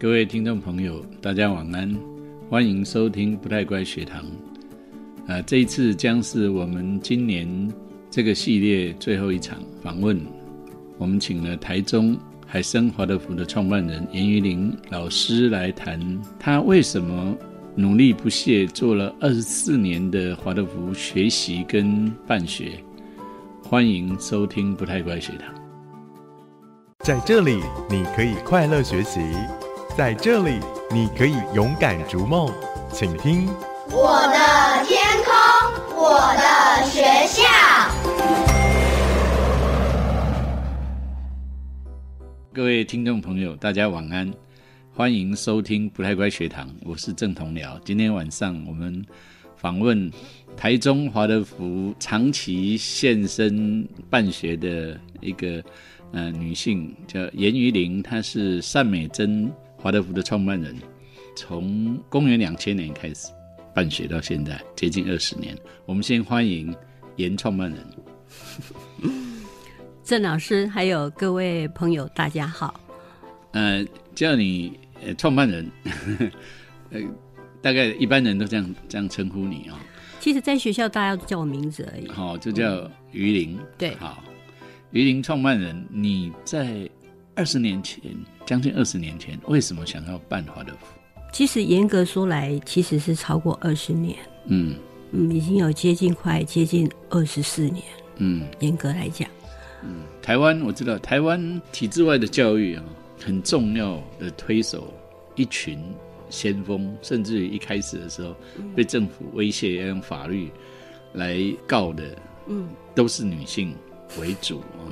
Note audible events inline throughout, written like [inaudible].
各位听众朋友，大家晚安，欢迎收听不太乖学堂。啊，这一次将是我们今年这个系列最后一场访问。我们请了台中海生华德福的创办人严于林老师来谈，他为什么努力不懈做了二十四年的华德福学习跟办学。欢迎收听不太乖学堂。在这里，你可以快乐学习。在这里，你可以勇敢逐梦，请听我的天空，我的学校。各位听众朋友，大家晚安，欢迎收听不太乖学堂，我是郑同僚。今天晚上我们访问台中华德福长期现身办学的一个呃女性，叫严于玲，她是善美珍。华德福的创办人，从公元两千年开始办学到现在接近二十年。我们先欢迎严创办人，[laughs] 郑老师，还有各位朋友，大家好。呃，叫你呃创办人，[laughs] 呃，大概一般人都这样这样称呼你啊。其实，在学校大家都叫我名字而已。好，就叫于林。对，好，于林创办人，你在。二十年前，将近二十年前，为什么想要办华德福？其实严格说来，其实是超过二十年。嗯嗯，已经有接近快接近二十四年。嗯，严格来讲，嗯，台湾我知道，台湾体制外的教育啊，很重要的推手一群先锋，甚至于一开始的时候被政府威胁要用法律来告的，嗯，都是女性为主啊。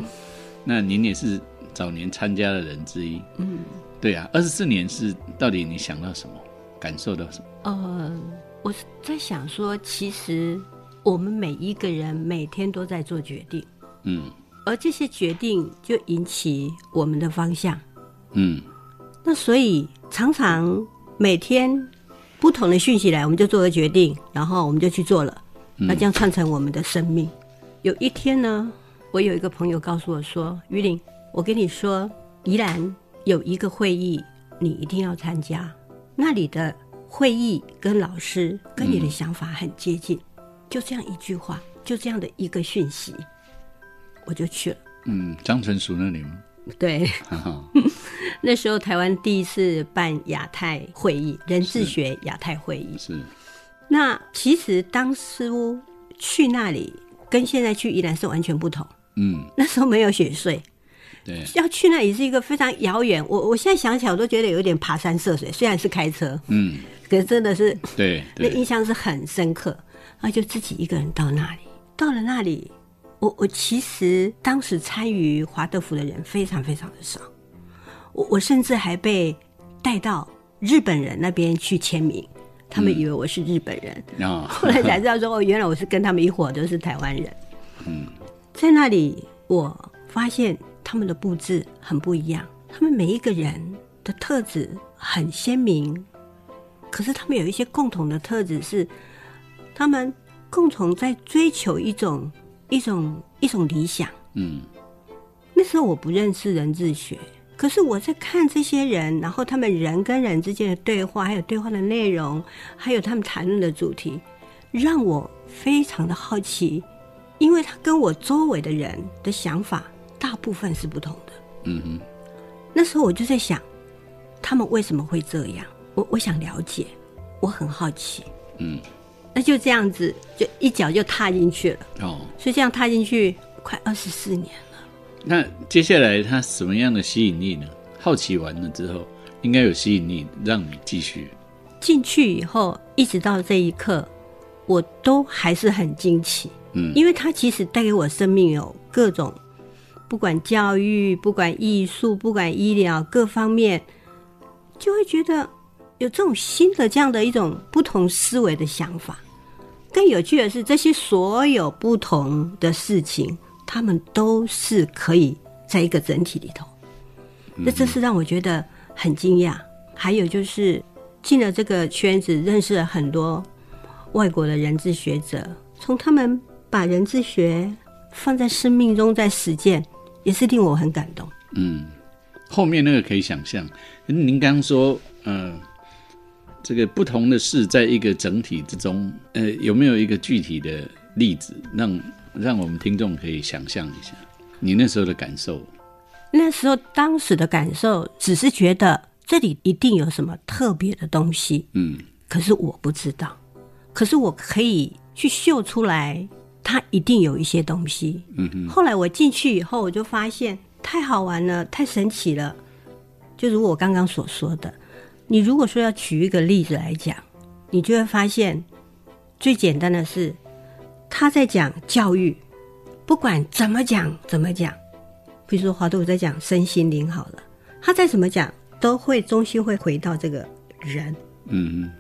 那您也是。早年参加的人之一，嗯，对啊，二十四年是到底你想到什么，感受到什么？呃，我是在想说，其实我们每一个人每天都在做决定，嗯，而这些决定就引起我们的方向，嗯，那所以常常每天不同的讯息来，我们就做个决定，然后我们就去做了，那这样串成我们的生命。有一天呢，我有一个朋友告诉我说：“于林。”我跟你说，宜兰有一个会议，你一定要参加。那里的会议跟老师跟你的想法很接近，就这样一句话，就这样的一个讯息，我就去了。嗯，张纯淑那里吗？对，[laughs] 那时候台湾第一次办亚太会议，人智学亚太会议。是。那其实当初去那里，跟现在去宜兰是完全不同。嗯。那时候没有雪穗。要去那也是一个非常遥远。我我现在想起来，我都觉得有点爬山涉水。虽然是开车，嗯，可是真的是对，那印象是很深刻。那就自己一个人到那里，到了那里，我我其实当时参与华德福的人非常非常的少。我我甚至还被带到日本人那边去签名，他们以为我是日本人。啊，[laughs] 后来才知道说哦，原来我是跟他们一伙都是台湾人。嗯，在那里我发现。他们的布置很不一样，他们每一个人的特质很鲜明，可是他们有一些共同的特质是，他们共同在追求一种一种一种理想。嗯，那时候我不认识人智学，可是我在看这些人，然后他们人跟人之间的对话，还有对话的内容，还有他们谈论的主题，让我非常的好奇，因为他跟我周围的人的想法。大部分是不同的。嗯哼，那时候我就在想，他们为什么会这样？我我想了解，我很好奇。嗯，那就这样子，就一脚就踏进去了。哦，所以这样踏进去快二十四年了。那接下来他什么样的吸引力呢？好奇完了之后，应该有吸引力让你继续进去以后，一直到这一刻，我都还是很惊奇。嗯，因为它其实带给我生命有各种。不管教育，不管艺术，不管医疗，各方面，就会觉得有这种新的这样的一种不同思维的想法。更有趣的是，这些所有不同的事情，他们都是可以在一个整体里头。那这是让我觉得很惊讶。还有就是进了这个圈子，认识了很多外国的人智学者，从他们把人智学放在生命中在实践。也是令我很感动。嗯，后面那个可以想象。您刚刚说，呃，这个不同的事在一个整体之中，呃，有没有一个具体的例子，让让我们听众可以想象一下你那时候的感受？那时候当时的感受，只是觉得这里一定有什么特别的东西，嗯可是我不知道。可是我可以去嗅出来，它一定有一些东西。嗯嗯，后来我进去以后，我就发现太好玩了，太神奇了。就如我刚刚所说的，你如果说要举一个例子来讲，你就会发现最简单的是他在讲教育，不管怎么讲怎么讲，比如说华德福在讲身心灵好了，他再怎么讲都会中心会回到这个人。嗯嗯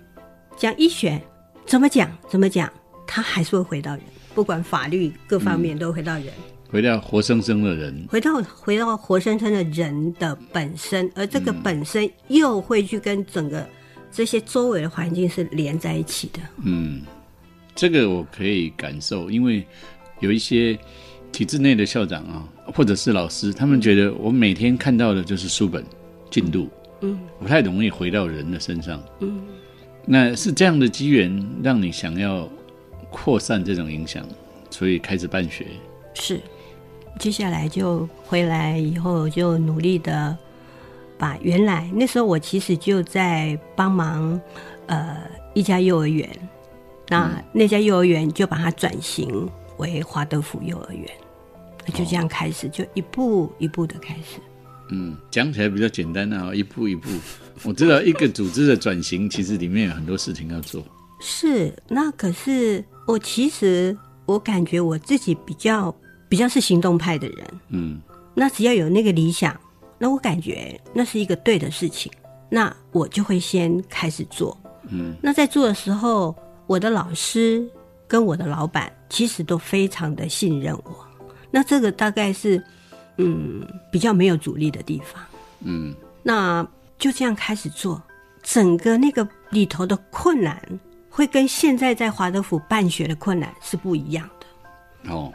讲医学怎么讲怎么讲，他还是会回到人，不管法律各方面都回到人。哼，回到活生生的人，回到回到活生生的人的本身，而这个本身又会去跟整个这些周围的环境是连在一起的。嗯，这个我可以感受，因为有一些体制内的校长啊，或者是老师，他们觉得我每天看到的就是书本进度，嗯，不太容易回到人的身上。嗯，那是这样的机缘让你想要扩散这种影响，所以开始办学。是。接下来就回来以后就努力的把原来那时候我其实就在帮忙呃一家幼儿园，那那家幼儿园就把它转型为华德福幼儿园，就这样开始，就一步一步的开始。嗯，讲起来比较简单啊，一步一步。我知道一个组织的转型，其实里面有很多事情要做。是，那可是我其实我感觉我自己比较比较是行动派的人，嗯那只要有那个理想，那我感觉那是一个对的事情，那我就会先开始做。嗯那在做的时候，我的老师跟我的老板其实都非常的信任我，那这个大概是嗯比较没有阻力的地方。嗯那就这样开始做，整个那个里头的困难，会跟现在在华德福办学的困难是不一样的。哦，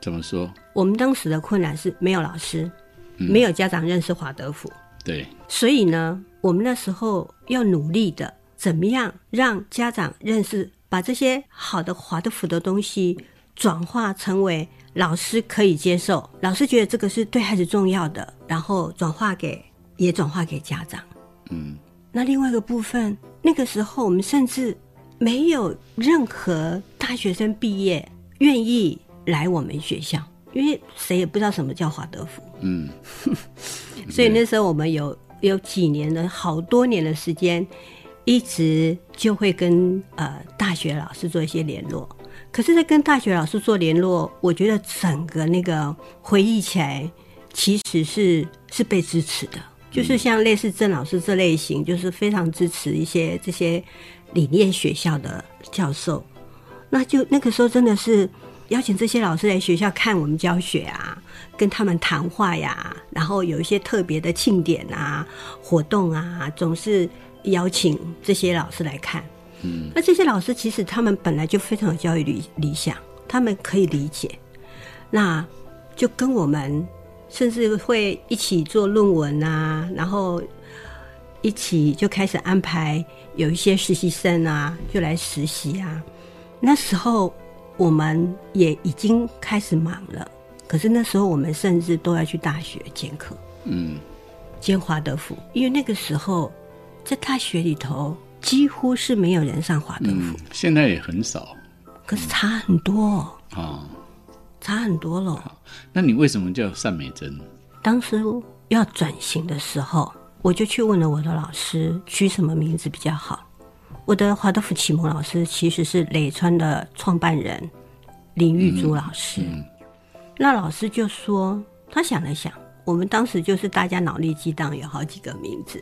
怎么说？我们当时的困难是没有老师，嗯没有家长认识华德福，对，所以呢，我们那时候要努力的，怎么样让家长认识，把这些好的华德福的东西转化成为老师可以接受，老师觉得这个是对孩子重要的，然后转化给也转化给家长。嗯那另外一个部分，那个时候我们甚至没有任何大学生毕业愿意来我们学校，因为谁也不知道什么叫华德福。嗯 [laughs] 所以那时候我们有有几年的好多年的时间，一直就会跟呃大学老师做一些联络。可是，在跟大学老师做联络，我觉得整个那个回忆起来，其实是是被支持的，就是像类似郑老师这类型，就是非常支持一些这些理念学校的教授。那就那个时候真的是邀请这些老师来学校看我们教学啊，跟他们谈话呀，然后有一些特别的庆典啊、活动啊，总是邀请这些老师来看。嗯，那这些老师其实他们本来就非常有教育理理想，他们可以理解，那就跟我们甚至会一起做论文啊，然后一起就开始安排有一些实习生啊，就来实习啊。那时候我们也已经开始忙了，可是那时候我们甚至都要去大学兼课，嗯兼华德福，因为那个时候在大学里头几乎是没有人上华德福，嗯，现在也很少可是差很多，啊、差很多了。那你为什么叫善美珍？当时要转型的时候，我就去问了我的老师，取什么名字比较好。我的华德福启蒙老师其实是磊川的创办人林玉珠老师。那老师就说，他想了想，我们当时就是大家脑力激荡，有好几个名字。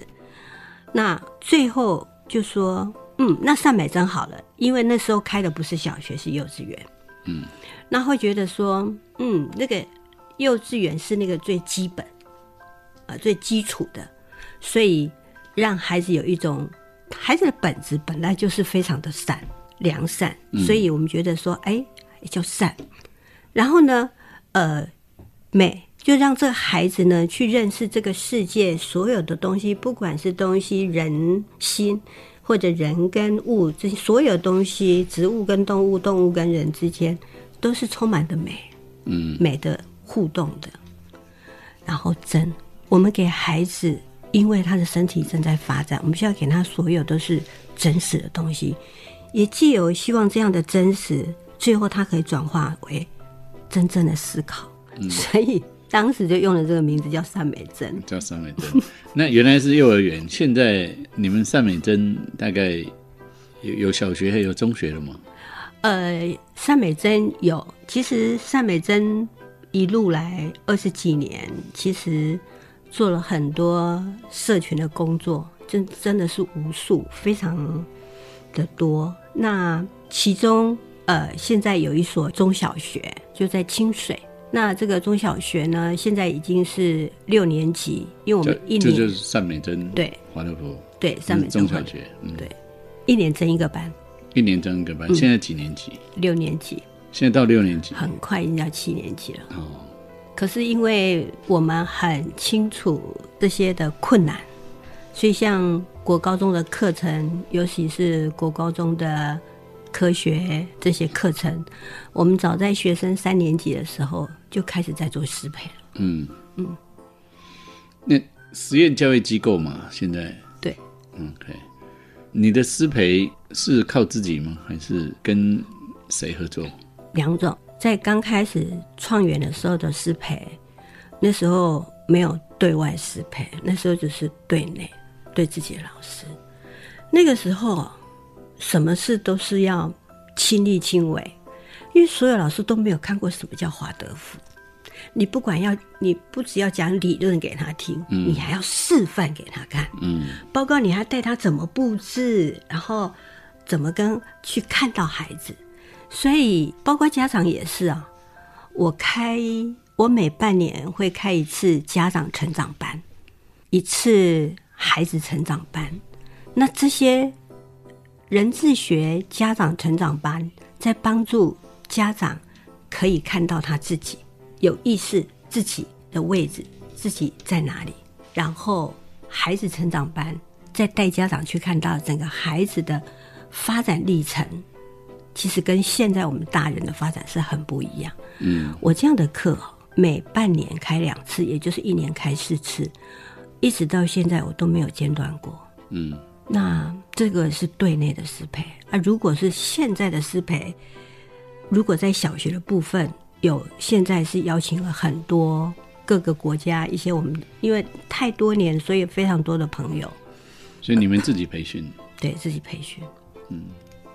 那最后就说，嗯，那善美真好了，因为那时候开的不是小学，是幼稚园。嗯，那会觉得说，嗯，那个幼稚园是那个最基本，呃，最基础的，所以让孩子有一种孩子的本质本来就是非常的善良善，所以我们觉得说，哎，叫善。然后呢，呃，美就让这个孩子呢去认识这个世界所有的东西，不管是东西、人心，或者人跟物，这些所有东西，植物跟动物，动物跟人之间，都是充满的美，嗯，美的互动的。然后真，我们给孩子，因为他的身体正在发展，我们需要给他所有都是真实的东西，也既有希望这样的真实，最后他可以转化为真正的思考。所以当时就用了这个名字叫善美珍。叫善美珍。[laughs] 那原来是幼儿园，现在你们善美珍大概有有小学还有中学了吗？呃，善美珍有，其实善美珍一路来二十几年，其实做了很多社群的工作，真真的是无数，非常的多。那其中，呃，现在有一所中小学就在清水。那这个中小学呢，现在已经是六年级，因为我们一年这就是善美珍对华德福对善美珍中小学，嗯，对一年增一个班，一年增一个班。现在几年级？六年级现在到六年级。很快已经到七年级了。哦，可是因为我们很清楚这些的困难，所以像国高中的课程，尤其是国高中的科学这些课程，我们早在学生三年级的时候就开始在做适配了。嗯嗯。那实验教育机构嘛，现在对，嗯，OK。你的师培是靠自己吗？还是跟谁合作？两种，在刚开始创园的时候的师培，那时候没有对外师培，那时候只是对内，对自己的老师。那个时候，什么事都是要亲力亲为，因为所有老师都没有看过什么叫华德福。你不管要，你不只要讲理论给他听，你还要示范给他看。嗯包括你还带他怎么布置，然后怎么跟去看到孩子，所以包括家长也是啊。我开我每半年会开一次家长成长班，一次孩子成长班。那这些人智学家长成长班在帮助家长可以看到他自己有意识自己的位置，自己在哪里，然后孩子成长班再带家长去看到整个孩子的发展历程，其实跟现在我们大人的发展是很不一样。嗯我这样的课每半年开两次，也就是一年开四次，一直到现在我都没有间断过。嗯那这个是对内的师培啊，如果是现在的师培，如果在小学的部分有，现在是邀请了很多各个国家一些我们因为太多年，所以非常多的朋友所以你们自己培训。对自己培训。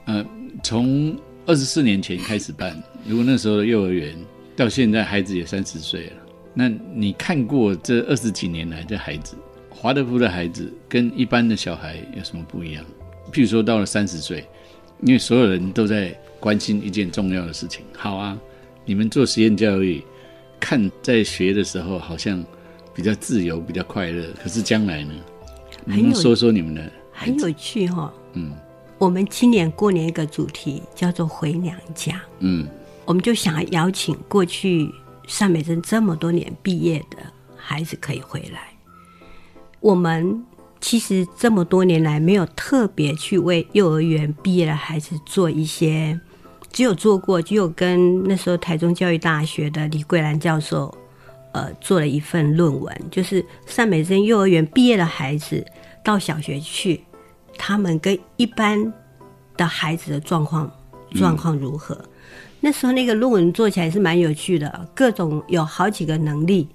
呃，从二十四年前开始办，如果那时候的幼儿园到现在孩子也三十岁了，那你看过这二十几年来的孩子，华德福的孩子跟一般的小孩有什么不一样？譬如说到了三十岁，因为所有人都在关心一件重要的事情。好啊，你们做实验教育，看在学的时候好像比较自由、比较快乐，可是将来呢？你们说说你们的？很有趣哈、嗯我们今年过年一个主题叫做回娘家，嗯我们就想要邀请过去上美珍这么多年毕业的孩子可以回来。我们其实这么多年来没有特别去为幼儿园毕业的孩子做一些，只有做过，只有跟那时候台中教育大学的李桂兰教授，呃，做了一份论文，就是上美珍幼儿园毕业的孩子到小学去，他们跟一般的孩子的状况状况如何？那时候那个论文做起来是蛮有趣的，各种有好几个能力，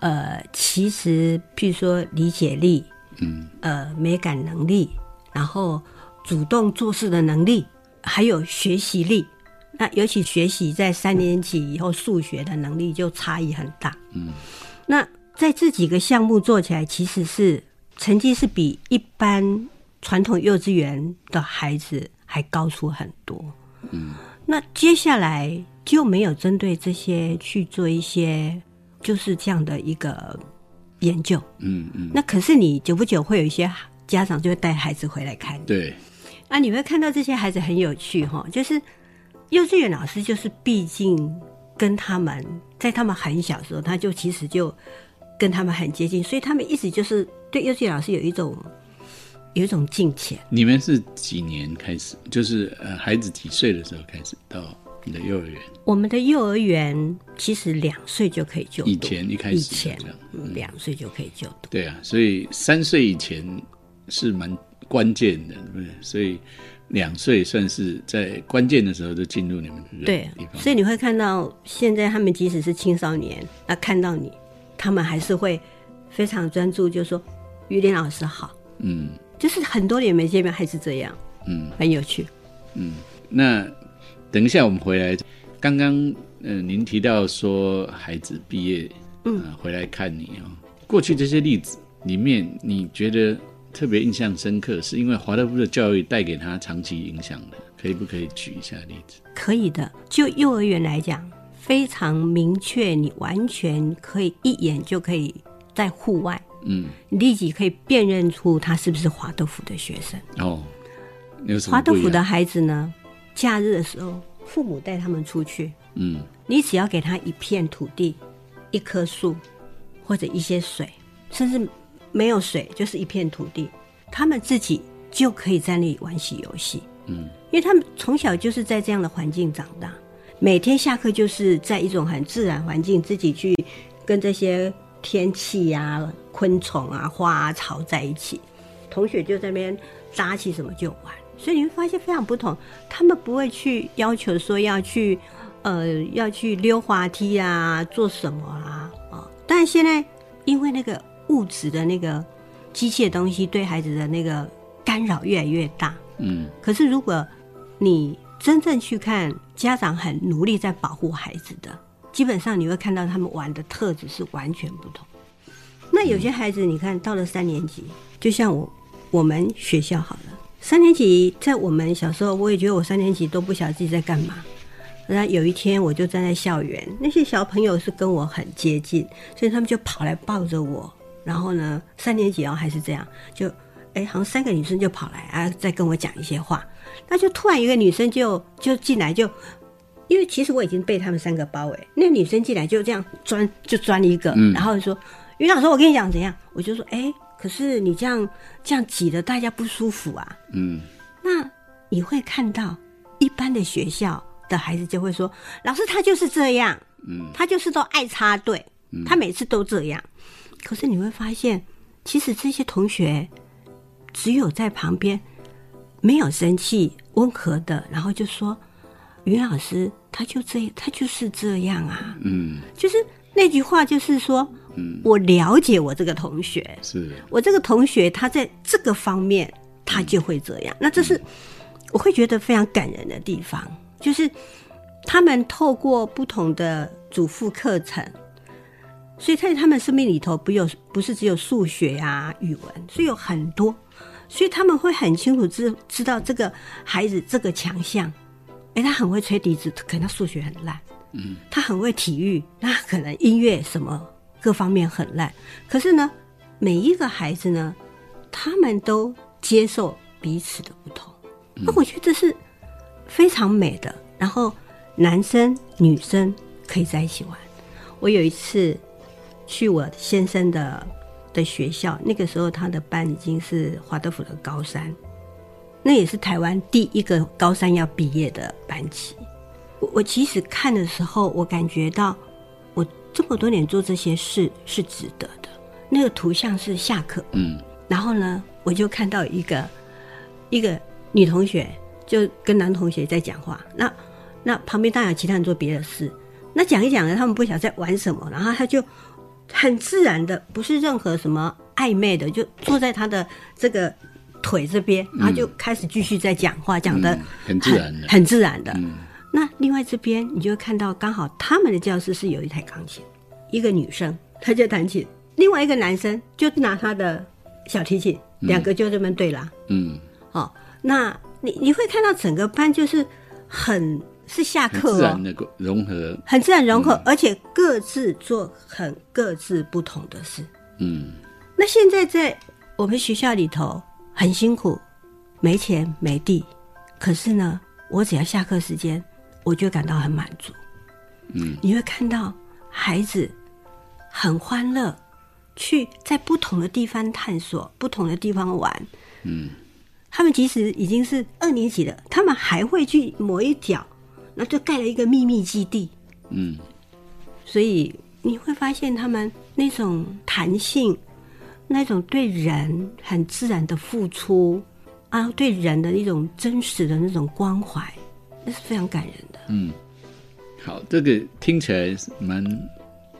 呃，其实譬如说理解力，嗯呃，美感能力，然后主动做事的能力，还有学习力。那尤其学习在三年级以后，数学的能力就差异很大。嗯，那在这几个项目做起来，其实是成绩是比一般传统幼稚园的孩子还高出很多。嗯，那接下来就没有针对这些去做一些就是这样的一个研究。嗯嗯，那可是你久不久会有一些家长就会带孩子回来看你，对，啊，你会看到这些孩子很有趣哈，就是幼稚园老师就是毕竟跟他们在他们很小的时候，他就其实就跟他们很接近，所以他们一直就是对幼稚园老师有一种有一种境界。你们是几年开始？就是呃，孩子几岁的时候开始到你的幼儿园？我们的幼儿园其实两岁就可以就读，以前一开始以前两岁就可以就读。对啊，所以三岁以前是蛮关键的，对不对？所以两岁算是在关键的时候就进入你们的对。所以你会看到现在他们即使是青少年，那看到你，他们还是会非常专注，就说于林老师好，嗯就是很多年没见面还是这样，嗯，很有趣。嗯那等一下我们回来，刚刚呃您提到说孩子毕业，嗯、回来看你哦，过去这些例子里面，你觉得特别印象深刻，是因为华德福的教育带给他长期影响的，可以不可以举一下例子？可以的，就幼儿园来讲，非常明确，你完全可以一眼就可以在户外，嗯，你立即可以辨认出他是不是华德福的学生。哦，华德？福的孩子呢，假日的时候，父母带他们出去，嗯你只要给他一片土地、一棵树或者一些水，甚至没有水，就是一片土地，他们自己就可以在那里玩起游戏。嗯，因为他们从小就是在这样的环境长大，每天下课就是在一种很自然环境，自己去跟这些天气呀、昆虫啊、花啊、草在一起，同学就在那边扎起什么就玩，所以你会发现非常不同。他们不会去要求说要去，呃，要去溜滑梯啊，做什么啊，哦。但是现在因为那个物质的那个机械东西对孩子的那个干扰越来越大，嗯可是如果你真正去看家长很努力在保护孩子的，基本上你会看到他们玩的特质是完全不同。那有些孩子，你看到了三年级，就像我我们学校好了，三年级在我们小时候，我也觉得我三年级都不晓得自己在干嘛。那有一天，我就站在校园，那些小朋友是跟我很接近，所以他们就跑来抱着我。然后呢，三年级哦还是这样，就哎，好像三个女生就跑来啊，再跟我讲一些话。那就突然一个女生就就进来就，因为其实我已经被他们三个包围，那女生进来就这样钻就钻一个，嗯。然后说于老师，我跟你讲怎样，我就说哎，可是你这样这样挤的大家不舒服啊。嗯。那你会看到一般的学校的孩子就会说，老师他就是这样，嗯，他就是都爱插队，他每次都这样。可是你会发现，其实这些同学只有在旁边没有生气，温和的，然后就说：“于老师，他就这，他就是这样啊。嗯”就是那句话，就是说，嗯。我了解我这个同学，是。我这个同学他在这个方面他就会这样，那这是我会觉得非常感人的地方，就是他们透过不同的主妇课程，所以在他们生命里头不有不是只有数学啊、语文，所以有很多，所以他们会很清楚知知道这个孩子这个强项，诶，他很会吹笛子，可能他数学很烂，嗯，他很会体育，那可能音乐什么各方面很烂，可是呢，每一个孩子呢，他们都接受彼此的不同，那我觉得这是非常美的。然后男生女生可以在一起玩。我有一次去我先生的的学校，那个时候他的班已经是华德福的高三，那也是台湾第一个高三要毕业的班级。我我其实看的时候，我感觉到我这么多年做这些事是值得的。那个图像是下课，嗯然后呢，我就看到一个一个女同学就跟男同学在讲话，那那旁边当然有其他人做别的事，那讲一讲呢，他们不晓得在玩什么，然后他就很自然的，不是任何什么暧昧的，就坐在他的这个腿这边，然后就开始继续在讲话，讲的嗯很自然的。很自然的。嗯。那另外这边你就会看到，刚好他们的教室是有一台钢琴，一个女生她就弹琴，另外一个男生就拿他的小提琴，两个就这么对啦。嗯，哦，那你你会看到整个班就是很是下很课哦。自然，的融合，很自然融合，而且各自做很各自不同的事。嗯。那现在在我们学校里头很辛苦，没钱没地，可是呢，我只要下课时间，我就感到很满足。嗯，你会看到孩子很欢乐，去在不同的地方探索，不同的地方玩。嗯，他们即使已经是二年级了，他们还会去某一角，那就盖了一个秘密基地。嗯，所以你会发现他们那种弹性，那种对人很自然的付出啊，对人的一种真实的那种关怀，那是非常感人的。嗯，好，这个听起来是蛮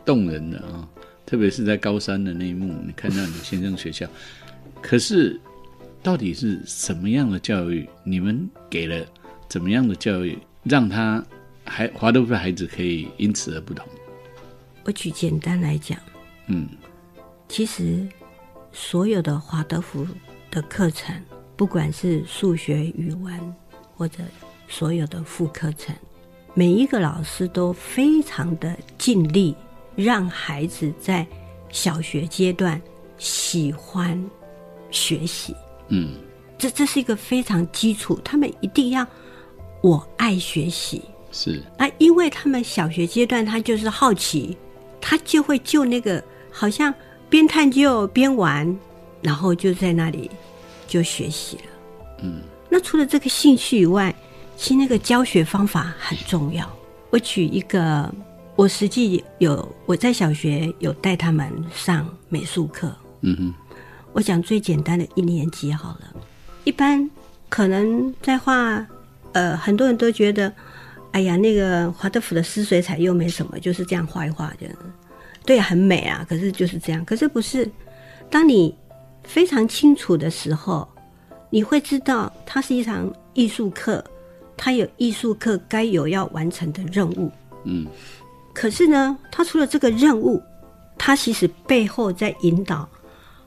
动人的啊、特别是在高三的那一幕，你看到你先生学校，可是到底是什么样的教育？你们给了怎么样的教育，让他还华德福的孩子可以因此而不同？我举简单来讲，嗯其实所有的华德福的课程，不管是数学、语文，或者所有的副课程，每一个老师都非常的尽力，让孩子在小学阶段喜欢学习。嗯这这是一个非常基础，他们一定要我爱学习。是啊，因为他们小学阶段他就是好奇，他就会就那个好像边探究边玩，然后就在那里就学习了。嗯，那除了这个兴趣以外，其实那个教学方法很重要。我举一个，我实际有我在小学有带他们上美术课，嗯哼。我讲最简单的一年级好了，一般可能在画，呃，很多人都觉得，哎呀，那个华德福的湿水彩又没什么，就是这样画一画这样，对，很美啊。可是就是这样，可是不是，当你非常清楚的时候，你会知道它是一场艺术课，它有艺术课该有要完成的任务。嗯可是呢，它除了这个任务，它其实背后在引导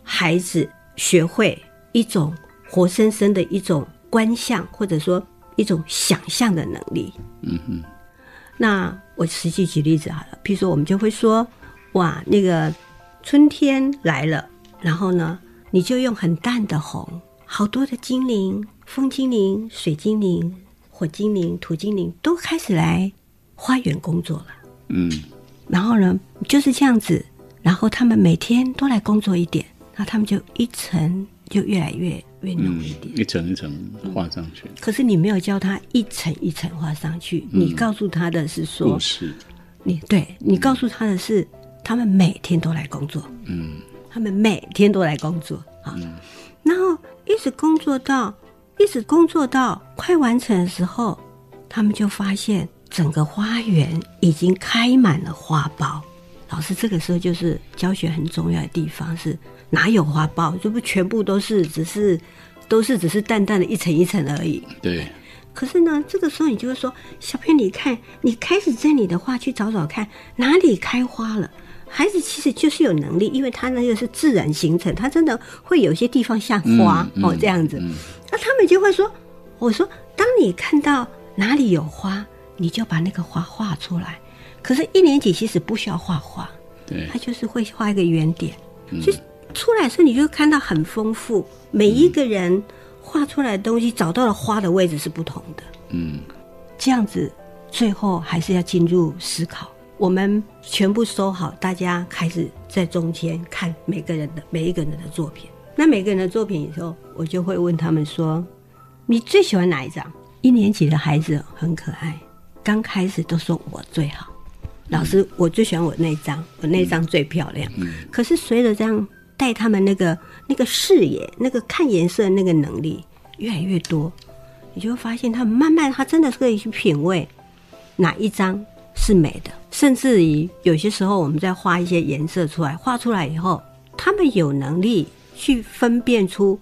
孩子学会一种活生生的一种观象，或者说一种想象的能力。嗯哼那我实际举例子好了，譬如说我们就会说，哇，那个春天来了，然后呢，你就用很淡的红，好多的精灵，风精灵、水精灵、火精灵、土精灵都开始来花园工作了。嗯然后呢，就是这样子，然后他们每天都来工作一点，那他们就一层就越来越越浓嗯一点。，一层一层画上去，可是你没有教他一层一层画上去，你告诉他的是说你对你告诉他的是，他们每天都来工作，嗯他们每天都来工作啊，然后一直工作到一直工作到快完成的时候，他们就发现整个花园已经开满了花苞。老师这个时候就是教学很重要的地方是哪有花苞，这不全部都是只是 [laughs] 都是只是淡淡的一层一层而已。对，可是呢，这个时候你就会说，小朋友，你看，你开始在你的画去找找看哪里开花了。孩子其实就是有能力，因为他那个是自然形成，他真的会有些地方像花、嗯哦这样子。嗯那他们就会说：“我说，当你看到哪里有花，你就把那个花画出来。可是，一年级其实不需要画画，对他，就是会画一个圆点，嗯就出来的时候你就看到很丰富，每一个人画出来的东西找到了花的位置是不同的。嗯这样子，最后还是要进入思考。我们全部收好，大家开始在中间看每个人的每一个人的作品。那每个人的作品以后，我就会问他们说：“你最喜欢哪一张？”一年级的孩子很可爱，刚开始都说我最好，老师我最喜欢我那张，我那张最漂亮。可是随着这样带他们那个那个视野、那个看颜色的那个能力越来越多，你就会发现他们慢慢，他真的是可以去品味哪一张是美的，甚至于有些时候我们在画一些颜色出来，画出来以后，他们有能力去分辨出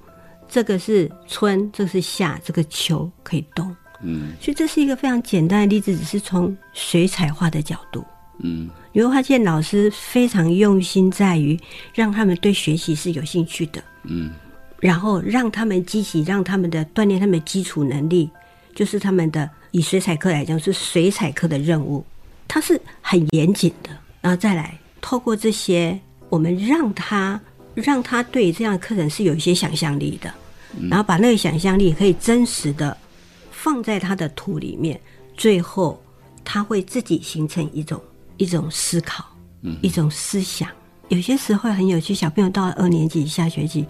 这个是春，这个是夏，这个秋可以动。嗯。所以这是一个非常简单的例子，只是从水彩画的角度。嗯。你会发现老师非常用心在于让他们对学习是有兴趣的，嗯。然后让他们积极，让他们的锻炼他们的基础能力，就是他们的以水彩课来讲是水彩课的任务，它是很严谨的。然后再来透过这些，我们让他让他对这样的课程是有一些想象力的，然后把那个想象力可以真实的放在他的图里面，最后他会自己形成一种一种思考，一种思想。有些时候很有趣，小朋友到了二年级下学期，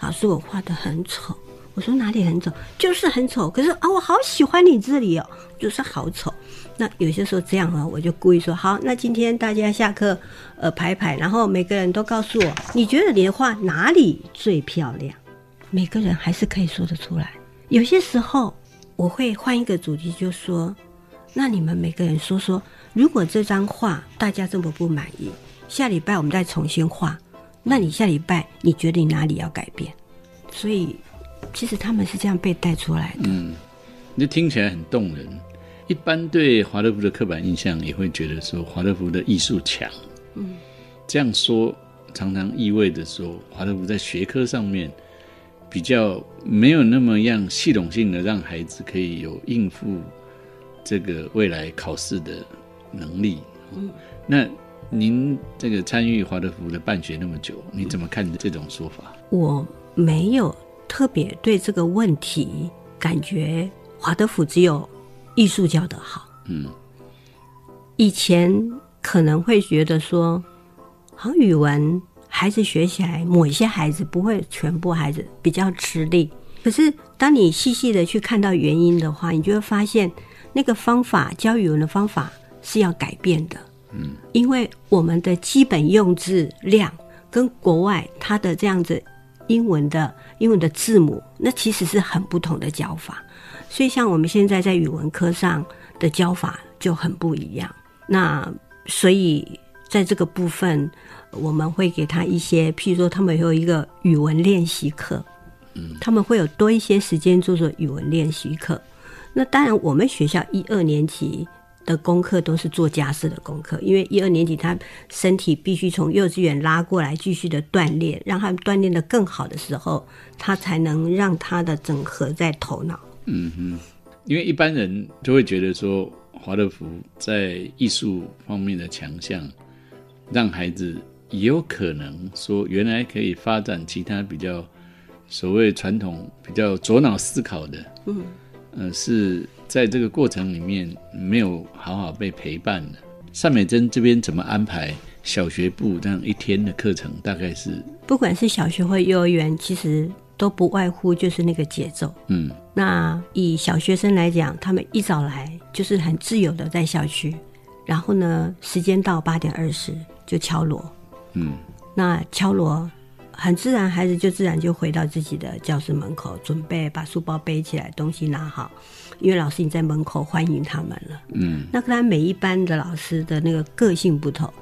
老师我画的很丑，我说哪里很丑，就是很丑。可是啊，我好喜欢你这里哦，就是好丑。那有些时候这样啊，我就故意说好，那今天大家下课，呃，排排，然后每个人都告诉我，你觉得你的画哪里最漂亮？每个人还是可以说得出来。有些时候我会换一个主题，就说，那你们每个人说说，如果这张画大家这么不满意，下礼拜我们再重新画，那你下礼拜你觉得你哪里要改变？所以其实他们是这样被带出来的。嗯，你听起来很动人。一般对华德福的刻板印象也会觉得说华德福的艺术强，嗯，这样说常常意味着说华德福在学科上面比较没有那么样系统性的让孩子可以有应付这个未来考试的能力。嗯，那您这个参与华德福的办学那么久，你怎么看这种说法？我没有特别对这个问题感觉华德福只有。艺术教的好，嗯，以前可能会觉得说，好像语文孩子学起来，某一些孩子不会，全部孩子比较吃力。可是当你细细的去看到原因的话，你就会发现那个方法教语文的方法是要改变的，嗯，因为我们的基本用字量跟国外它的这样子英文的英文的字母，那其实是很不同的教法。所以，像我们现在在语文课上的教法就很不一样。那所以，在这个部分，我们会给他一些，譬如说，他们有一个语文练习课，嗯，他们会有多一些时间做做语文练习课。那当然，我们学校一二年级的功课都是做家事的功课，因为一二年级他身体必须从幼稚园拉过来继续的锻炼，让他锻炼的更好的时候，他才能让他的整合在头脑。嗯哼，因为一般人就会觉得说，华德福在艺术方面的强项，让孩子也有可能说，原来可以发展其他比较所谓传统比较左脑思考的，嗯，呃，是在这个过程里面没有好好被陪伴的。单美珍这边怎么安排小学部这样一天的课程？大概是不管是小学或幼儿园，其实。都不外乎就是那个节奏。嗯，那以小学生来讲，他们一早来就是很自由的在校区，然后呢，时间到八点二十就敲锣。嗯，那敲锣很自然，孩子就自然就回到自己的教室门口，准备把书包背起来，东西拿好，因为老师已经在门口欢迎他们了。嗯，那当然每一班的老师的那个个性不同，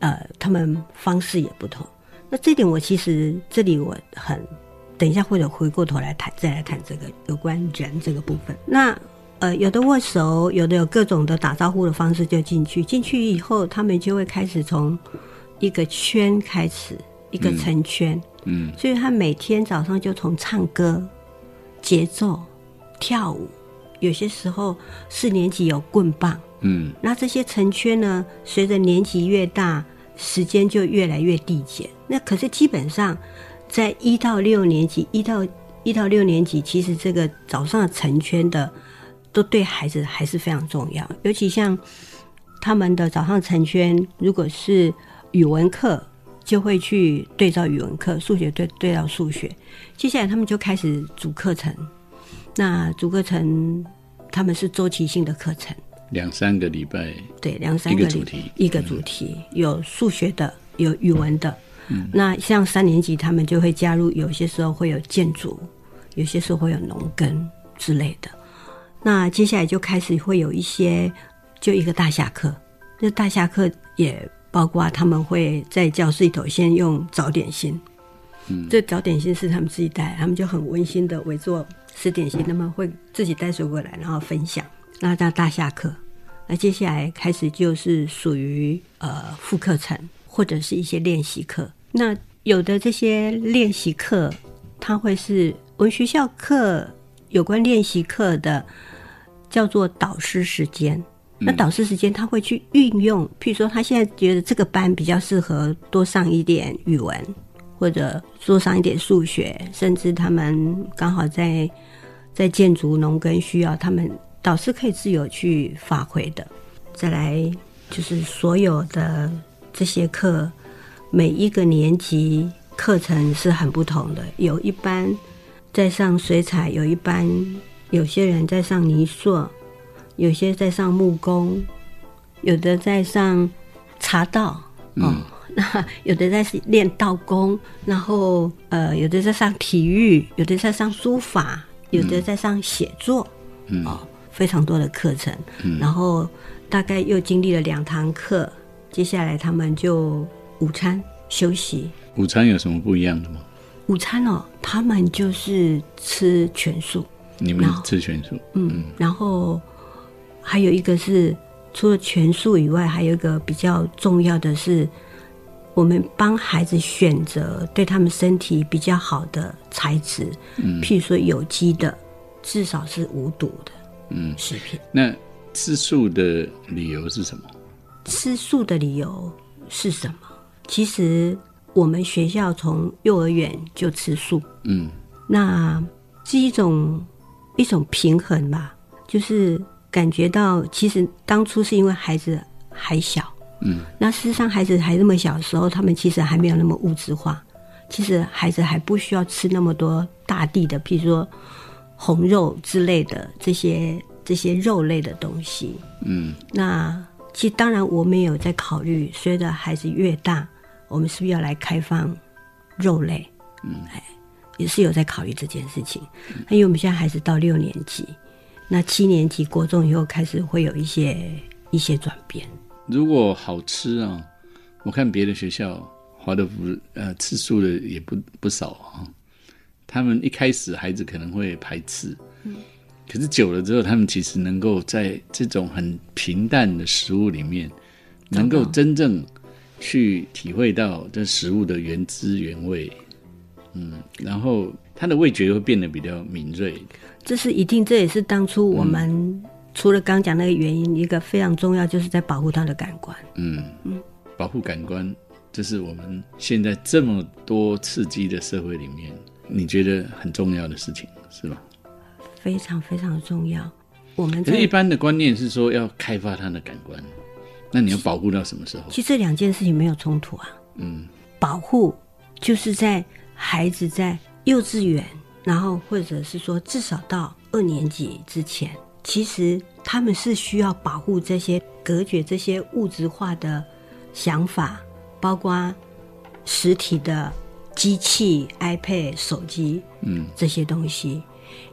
呃，他们方式也不同。那这点我其实这里我很。等一下，或者回过头来谈，再来谈这个有关人这个部分。那呃，有的握手，有的有各种的打招呼的方式就进去。进去以后，他们就会开始从一个圈开始，一个成圈。嗯，所以他每天早上就从唱歌、节奏、跳舞，有些时候四年级有棍棒。嗯，那这些成圈呢，随着年级越大，时间就越来越递减。那可是基本上。在一到六年级，一到一到六年级，其实这个早上的成圈的，都对孩子还是非常重要。尤其像他们的早上成圈，如果是语文课，就会去对照语文课；数学对对照数学。接下来他们就开始主课程。那主课程他们是周期性的课程，两三个礼拜，对，两三个主题，一个主题，有数学的，有语文的。那像三年级，他们就会加入，有些时候会有建筑，有些时候会有农耕之类的。那接下来就开始会有一些，就一个大下课。那大下课也包括他们会在教室里头先用早点心，嗯，这早点心是他们自己带，他们就很温馨的围坐吃点心，他们会自己带水果来，然后分享。那到大下课，那接下来开始就是属于呃副课程。或者是一些练习课，那有的这些练习课，它会是文学校课有关练习课的，叫做导师时间。那导师时间他会去运用，譬如说他现在觉得这个班比较适合多上一点语文，或者多上一点数学，甚至他们刚好在在建筑农耕需要，他们导师可以自由去发挥的。再来就是所有的这些课，每一个年级课程是很不同的，有一班在上水彩，有一班有些人在上泥塑，有些在上木工，有的在上茶道哦。那有的在练道功，然后呃，有的在上体育，有的在上书法，有的在上写作，嗯哦，非常多的课程。嗯然后大概又经历了两堂课，接下来他们就午餐休息。午餐有什么不一样的吗？午餐哦，他们就是吃全素，你们吃全素，嗯，然后还有一个是除了全素以外，还有一个比较重要的是，我们帮孩子选择对他们身体比较好的材质，嗯譬如说有机的，至少是无毒的嗯，食品。那吃素的理由是什么？吃素的理由是什么？其实我们学校从幼儿园就吃素，嗯。那是一种一种平衡吧，就是感觉到其实当初是因为孩子还小，嗯，那事实上孩子还那么小的时候，他们其实还没有那么物质化，其实孩子还不需要吃那么多大地的，譬如说红肉之类的这些这些肉类的东西。嗯。那其实当然我们也有在考虑，随着孩子越大，我们是不是要来开放肉类？嗯，哎，也是有在考虑这件事情。那因为我们现在孩子到六年级，那七年级国中以后开始会有一些一些转变。如果好吃啊，我看别的学校华德福呃吃素的也不不少啊。他们一开始孩子可能会排斥，可是久了之后，他们其实能够在这种很平淡的食物里面，能够真正去体会到这食物的原汁原味，嗯，然后他的味觉会变得比较敏锐。这是一定，这也是当初我们、除了刚讲那个原因，一个非常重要，就是在保护他的感官。嗯，保护感官，这是我们现在这么多刺激的社会里面，你觉得很重要的事情，是吧？非常非常重要。我们可是，一般的观念是说要开发他的感官，那你要保护到什么时候？其实这两件事情没有冲突啊。嗯保护就是在孩子在幼稚园，然后或者是说至少到二年级之前，其实他们是需要保护这些隔绝这些物质化的想法，包括实体的机器、iPad、手机嗯这些东西。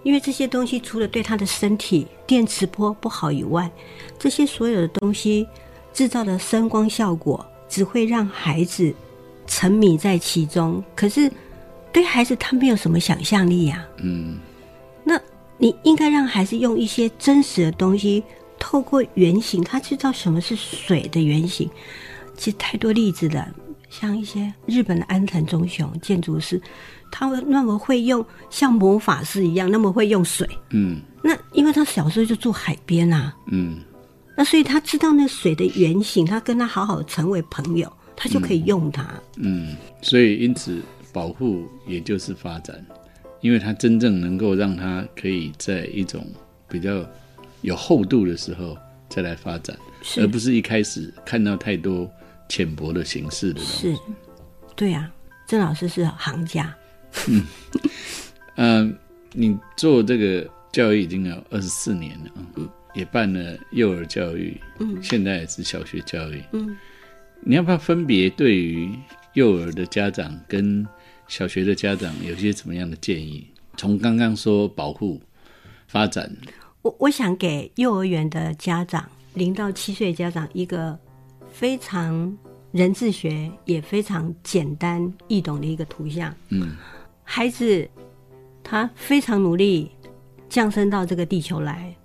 因为这些东西除了对他的身体电磁波不好以外，这些所有的东西制造的声光效果只会让孩子沉迷在其中。可是对孩子他没有什么想象力呀、嗯那你应该让孩子用一些真实的东西，透过原型，他知道什么是水的原型。其实太多例子了，像一些日本的安藤忠雄建筑师，他们那么会用像魔法师一样，那么会用水。嗯。那因为他小时候就住海边啊，嗯。那所以他知道那水的原型，他跟他好好成为朋友，他就可以用它。嗯，所以因此保护也就是发展，因为他真正能够让他可以在一种比较有厚度的时候再来发展，而不是一开始看到太多浅薄的形式的东西。是，对啊，郑老师是行家，[laughs] 嗯，你做这个教育已经有二十四年了啊，也办了幼儿教育，嗯，现在也是小学教育，嗯，你要不要分别对于幼儿的家长跟小学的家长有些什么样的建议？从刚刚说保护、发展，我我想给幼儿园的家长，零到七岁的家长一个非常人智学也非常简单易懂的一个图像。嗯孩子他非常努力降生到这个地球来，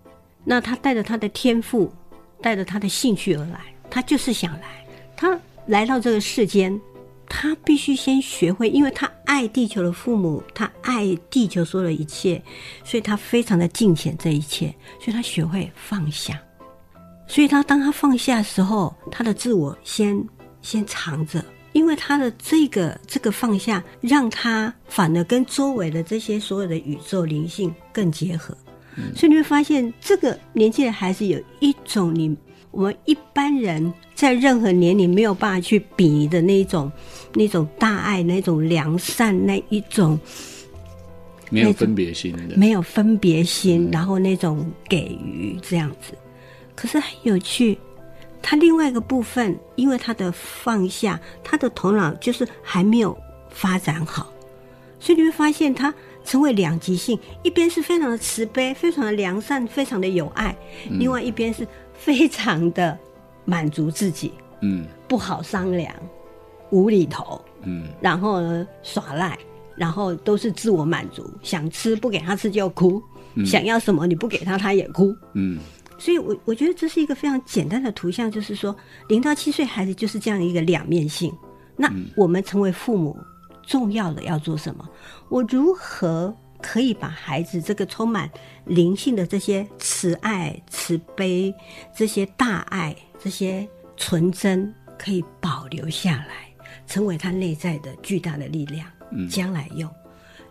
那他带着他的天赋，带着他的兴趣而来，他就是想来。他来到这个世间，他必须先学会，因为他爱地球的父母，他爱地球所有的一切，所以他非常的敬虔这一切，所以他学会放下。所以他当他放下的时候，他的自我先先藏着，因为他的这个这个放下，让他反而跟周围的这些所有的宇宙灵性更结合。所以你会发现，这个年纪的孩子有一种你我们一般人在任何年龄没有办法去比拟的那种、那种大爱、那种良善、那一种没有分别心的，没有分别心，然后那种给予这样子。可是很有趣，他另外一个部分，因为他的放下，他的头脑就是还没有发展好，所以你会发现他成为两极性，一边是非常的慈悲、非常的良善、非常的有爱，另外一边是非常的满足自己，嗯。不好商量，无厘头，嗯。然后呢耍赖，然后都是自我满足，想吃不给他吃就哭，想要什么你不给他他也哭。嗯所以我我觉得这是一个非常简单的图像，就是说零到七岁孩子就是这样一个两面性。那我们成为父母，重要的要做什么？我如何可以把孩子这个充满灵性的这些慈爱、慈悲、这些大爱、这些纯真，可以保留下来，成为他内在的巨大的力量，将来用。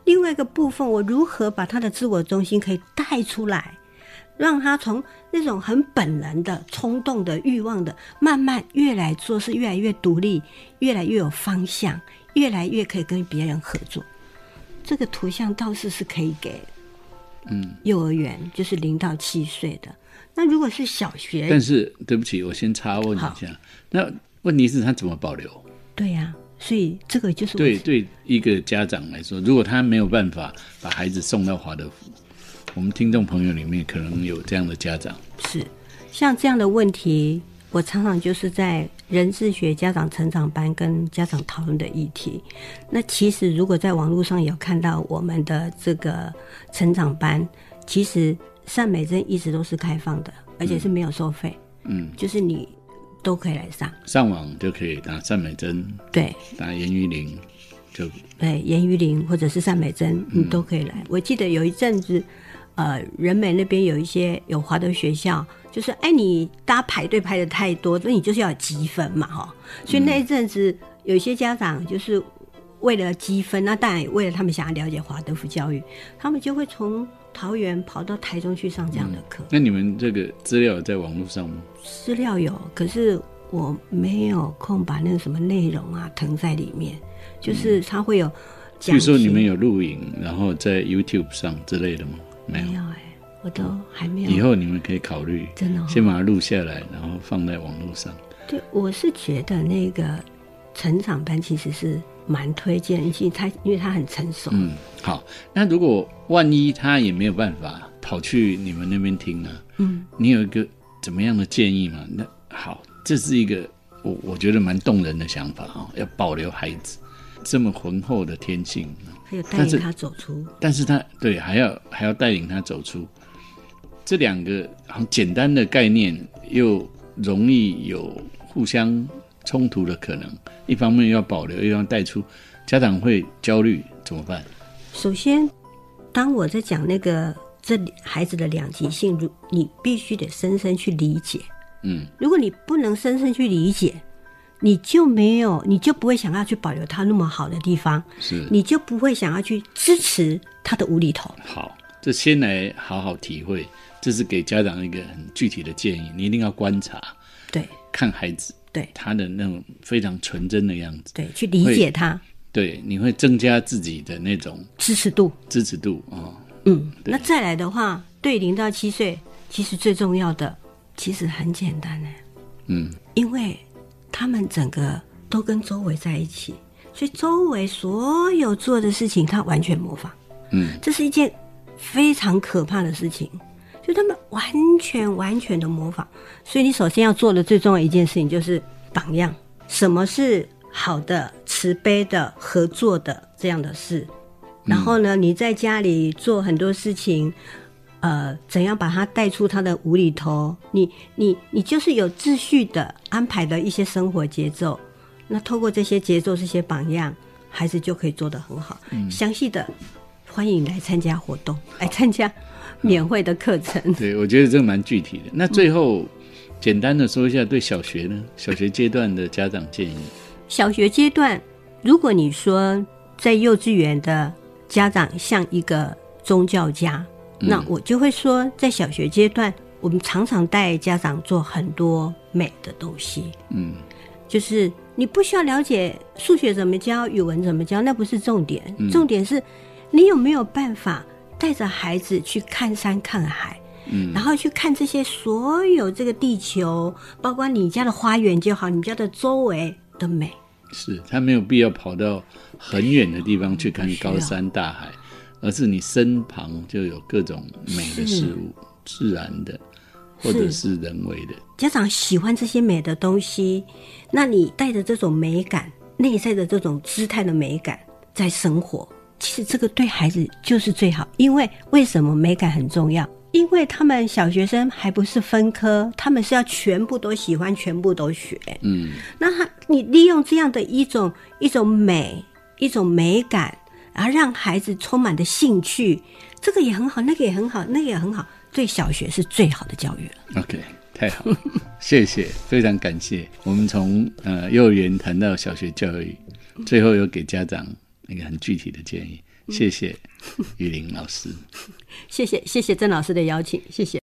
另外一个部分，我如何把他的自我中心可以带出来？让他从那种很本能的、冲动的、欲望的，慢慢越来做是越来越独立，越来越有方向，越来越可以跟别人合作。这个图像倒是是可以给，嗯，幼儿园就是零到七岁的。那如果是小学，但是对不起，我先插问一下，那问题是他怎么保留？对呀、所以这个就是对对，一个家长来说，如果他没有办法把孩子送到华德福，我们听众朋友里面可能有这样的家长，是像这样的问题，我常常就是在人智学家长成长班跟家长讨论的议题。那其实如果在网络上有看到我们的这个成长班，其实善美珍一直都是开放的，而且是没有收费，嗯，就是你都可以来上。上网就可以打善美珍，对打严玉玲，就对，严于玲或者是善美珍，你都可以来。我记得有一阵子，呃，人美那边有一些有华德学校，就是哎，你大家排队排的太多，那你就是要有积分嘛，哈。所以那一阵子，有些家长就是为了积分，那当然也为了他们想要了解华德福教育，他们就会从桃园跑到台中去上这样的课。那你们这个资料在网络上吗？资料有，可是我没有空把那个什么内容啊腾在里面，就是他会有比讲解。如说你们有录影，然后在 YouTube 上之类的吗？没有。哎、我都还没有。以后你们可以考虑，真的哦先把它录下来，然后放在网络上。对，我是觉得那个成长班其实是蛮推荐，因为他因为他很成熟。嗯，好。那如果万一他也没有办法跑去你们那边听呢？嗯，你有一个怎么样的建议吗？那好，这是一个我我觉得蛮动人的想法啊、要保留孩子这么浑厚的天性，还有带领他走出。但是他对还要还要带领他走出这两个很简单的概念，又容易有互相冲突的可能。一方面要保留，又要带出，家长会焦虑怎么办？首先，当我在讲那个这孩子的两极性，如你必须得深深去理解。嗯，如果你不能深深去理解，你就没有，你就不会想要去保留他那么好的地方，是。你就不会想要去支持他的无厘头。好，这先来好好体会，这是给家长一个很具体的建议，你一定要观察对。看孩子对。他的那种非常纯真的样子，对，去理解他，对，你会增加自己的那种支持度。支持度哦。嗯，那再来的话，对零到七岁，其实最重要的其实很简单呢，嗯，因为他们整个都跟周围在一起，所以周围所有做的事情，他完全模仿。嗯，这是一件非常可怕的事情，就他们完全完全的模仿。所以你首先要做的最重要一件事情就是榜样，什么是好的、慈悲的、合作的这样的事。然后呢，你在家里做很多事情，呃，怎样把他带出他的无厘头？你你你就是有秩序的安排的一些生活节奏。那透过这些节奏、这些榜样，孩子就可以做得很好。嗯详细的欢迎来参加活动，[laughs] 来参加免费的课程。对，我觉得这个蛮具体的。那最后简单的说一下对小学呢，小学阶段的家长建议。小学阶段，如果你说在幼稚园的家长像一个宗教家，那我就会说，在小学阶段，我们常常带家长做很多美的东西，嗯，就是你不需要了解数学怎么教，语文怎么教，那不是重点，重点是你有没有办法带着孩子去看山看海。嗯然后去看这些所有这个地球，包括你家的花园就好，你家的周围的美。是他没有必要跑到很远的地方去看高山大海，而是你身旁就有各种美的事物，自然的或者是人为的。家长喜欢这些美的东西，那你带着这种美感，内在的这种姿态的美感在生活，其实这个对孩子就是最好。因为为什么美感很重要？因为他们小学生还不是分科，他们是要全部都喜欢，全部都学。嗯，那他你利用这样的一种一种美，一种美感，然后让孩子充满的兴趣，这个也很好，那个也很好，那个也很好，对小学是最好的教育了。OK，太好了，[laughs] 谢谢，非常感谢。我们从呃幼儿园谈到小学教育，最后有给家长一个很具体的建议，谢谢雨林老师。[laughs] 谢谢谢谢郑老师的邀请，谢谢。